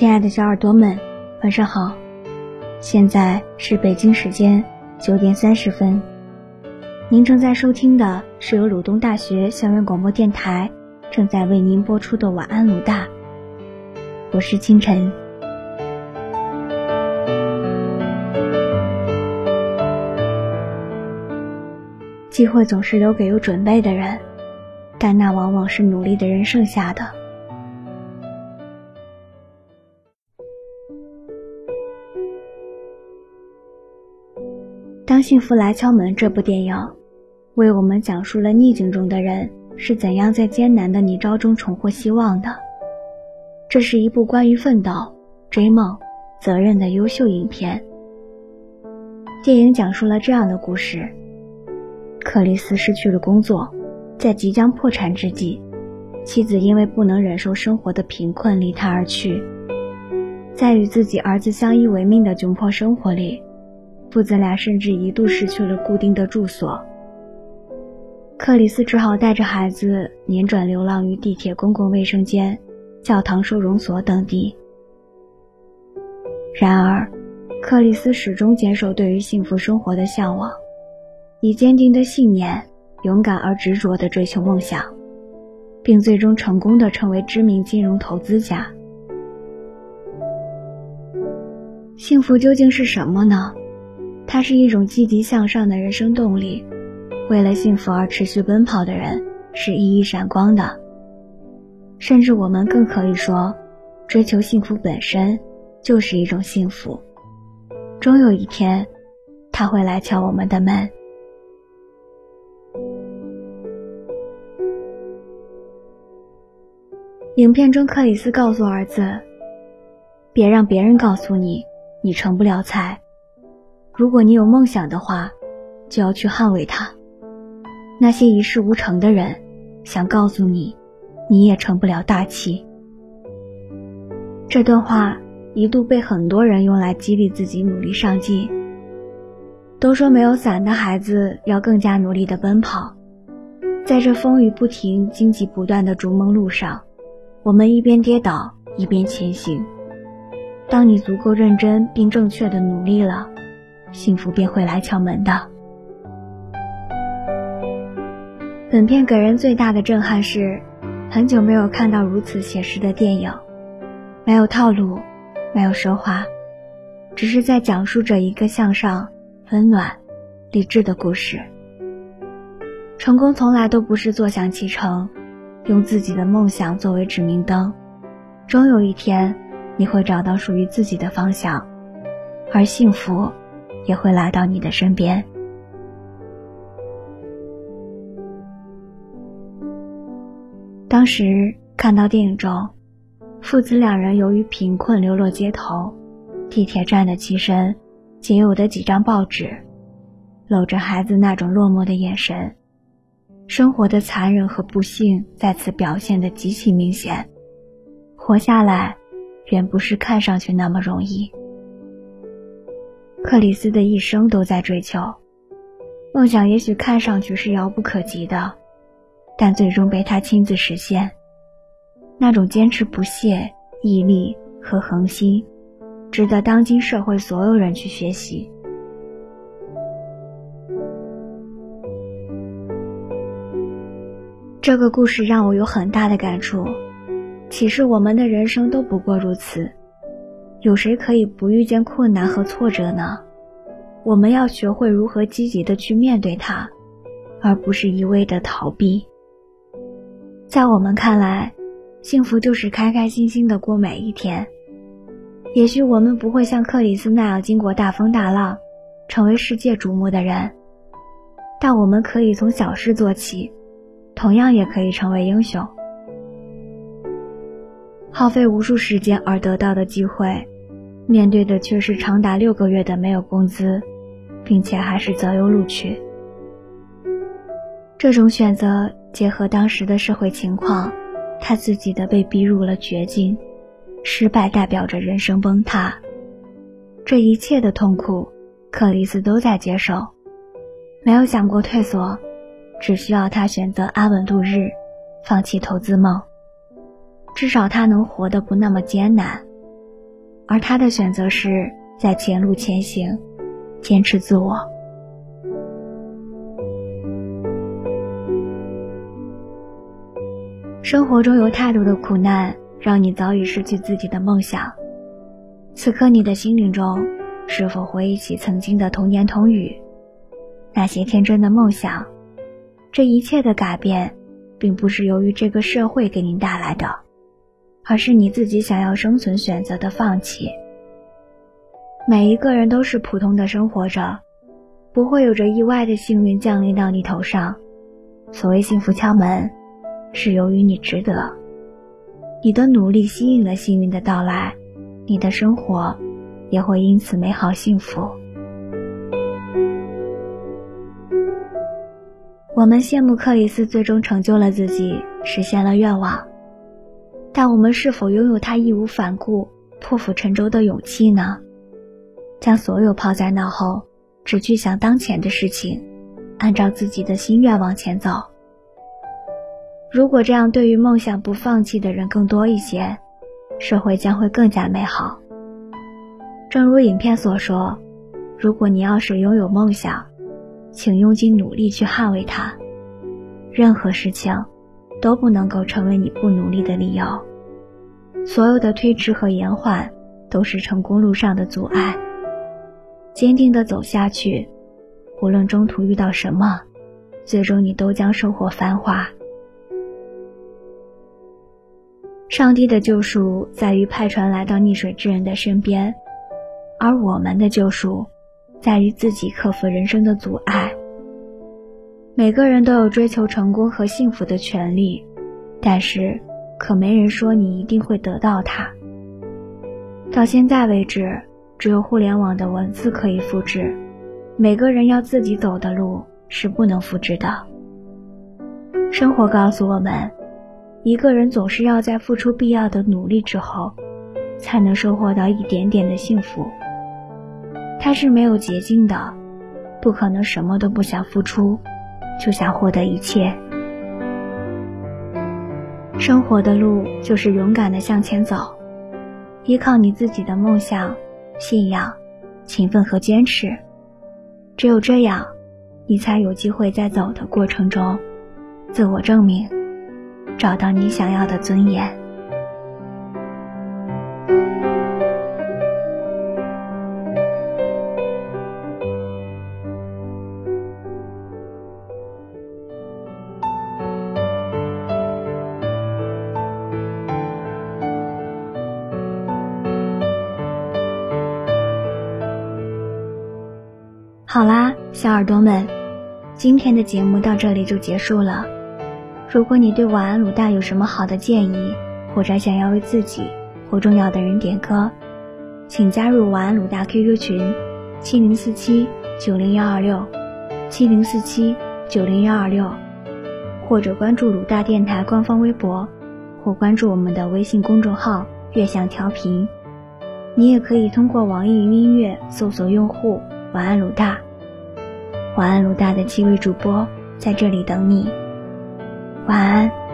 亲爱的小耳朵们，晚上好！现在是北京时间九点三十分。您正在收听的是由鲁东大学校园广播电台正在为您播出的晚安鲁大，我是清晨。机会总是留给有准备的人，但那往往是努力的人剩下的。当幸福来敲门这部电影，为我们讲述了逆境中的人是怎样在艰难的泥沼中重获希望的。这是一部关于奋斗、追梦、责任的优秀影片。电影讲述了这样的故事：克里斯失去了工作，在即将破产之际，妻子因为不能忍受生活的贫困离他而去。在与自己儿子相依为命的窘迫生活里。父子俩甚至一度失去了固定的住所，克里斯只好带着孩子辗转流浪于地铁公共卫生间、教堂收容所等地。然而，克里斯始终坚守对于幸福生活的向往，以坚定的信念、勇敢而执着地追求梦想，并最终成功地成为知名金融投资家。幸福究竟是什么呢？它是一种积极向上的人生动力，为了幸福而持续奔跑的人是熠熠闪光的。甚至我们更可以说，追求幸福本身就是一种幸福。终有一天，他会来敲我们的门。影片中，克里斯告诉儿子：“别让别人告诉你，你成不了才。”如果你有梦想的话，就要去捍卫它。那些一事无成的人，想告诉你，你也成不了大器。这段话一度被很多人用来激励自己努力上进。都说没有伞的孩子要更加努力的奔跑，在这风雨不停、荆棘不断的逐梦路上，我们一边跌倒一边前行。当你足够认真并正确的努力了。幸福便会来敲门的。本片给人最大的震撼是，很久没有看到如此写实的电影，没有套路，没有奢华，只是在讲述着一个向上、温暖、励志的故事。成功从来都不是坐享其成，用自己的梦想作为指明灯，终有一天，你会找到属于自己的方向，而幸福。也会来到你的身边。当时看到电影中，父子两人由于贫困流落街头，地铁站的栖身，仅有的几张报纸，搂着孩子那种落寞的眼神，生活的残忍和不幸在此表现的极其明显。活下来，远不是看上去那么容易。克里斯的一生都在追求梦想，也许看上去是遥不可及的，但最终被他亲自实现。那种坚持不懈、毅力和恒心，值得当今社会所有人去学习。这个故事让我有很大的感触，其实我们的人生都不过如此。有谁可以不遇见困难和挫折呢？我们要学会如何积极的去面对它，而不是一味的逃避。在我们看来，幸福就是开开心心的过每一天。也许我们不会像克里斯那样经过大风大浪，成为世界瞩目的人，但我们可以从小事做起，同样也可以成为英雄。耗费无数时间而得到的机会。面对的却是长达六个月的没有工资，并且还是择优录取。这种选择结合当时的社会情况，他自己的被逼入了绝境，失败代表着人生崩塌。这一切的痛苦，克里斯都在接受，没有想过退缩，只需要他选择安稳度日，放弃投资梦，至少他能活得不那么艰难。而他的选择是在前路前行，坚持自我。生活中有太多的苦难，让你早已失去自己的梦想。此刻，你的心灵中是否回忆起曾经的童言童语，那些天真的梦想？这一切的改变，并不是由于这个社会给您带来的，而是你自己想要生存选择的放弃。每一个人都是普通的生活着，不会有着意外的幸运降临到你头上。所谓幸福敲门。是由于你值得，你的努力吸引了幸运的到来，你的生活也会因此美好幸福。我们羡慕克里斯最终成就了自己，实现了愿望，但我们是否拥有他义无反顾、破釜沉舟的勇气呢？将所有抛在脑后，只去想当前的事情，按照自己的心愿往前走。如果这样，对于梦想不放弃的人更多一些，社会将会更加美好。正如影片所说，如果你要是拥有梦想，请用尽努力去捍卫它。任何事情都不能够成为你不努力的理由。所有的推迟和延缓都是成功路上的阻碍。坚定的走下去，无论中途遇到什么，最终你都将收获繁华。上帝的救赎在于派船来到溺水之人的身边，而我们的救赎，在于自己克服人生的阻碍。每个人都有追求成功和幸福的权利，但是，可没人说你一定会得到它。到现在为止，只有互联网的文字可以复制，每个人要自己走的路是不能复制的。生活告诉我们。一个人总是要在付出必要的努力之后，才能收获到一点点的幸福。它是没有捷径的，不可能什么都不想付出，就想获得一切。生活的路就是勇敢的向前走，依靠你自己的梦想、信仰、勤奋和坚持。只有这样，你才有机会在走的过程中，自我证明。找到你想要的尊严。小耳朵们，今天的节目到这里就结束了。如果你对晚安鲁大有什么好的建议，或者想要为自己或重要的人点歌，请加入晚安鲁大 QQ 群：七零四七九零幺二六，七零四七九零幺二六，或者关注鲁大电台官方微博，或关注我们的微信公众号“悦享调频”。你也可以通过网易云音乐搜索用户“晚安鲁大”，晚安鲁大的七位主播在这里等你。晚安。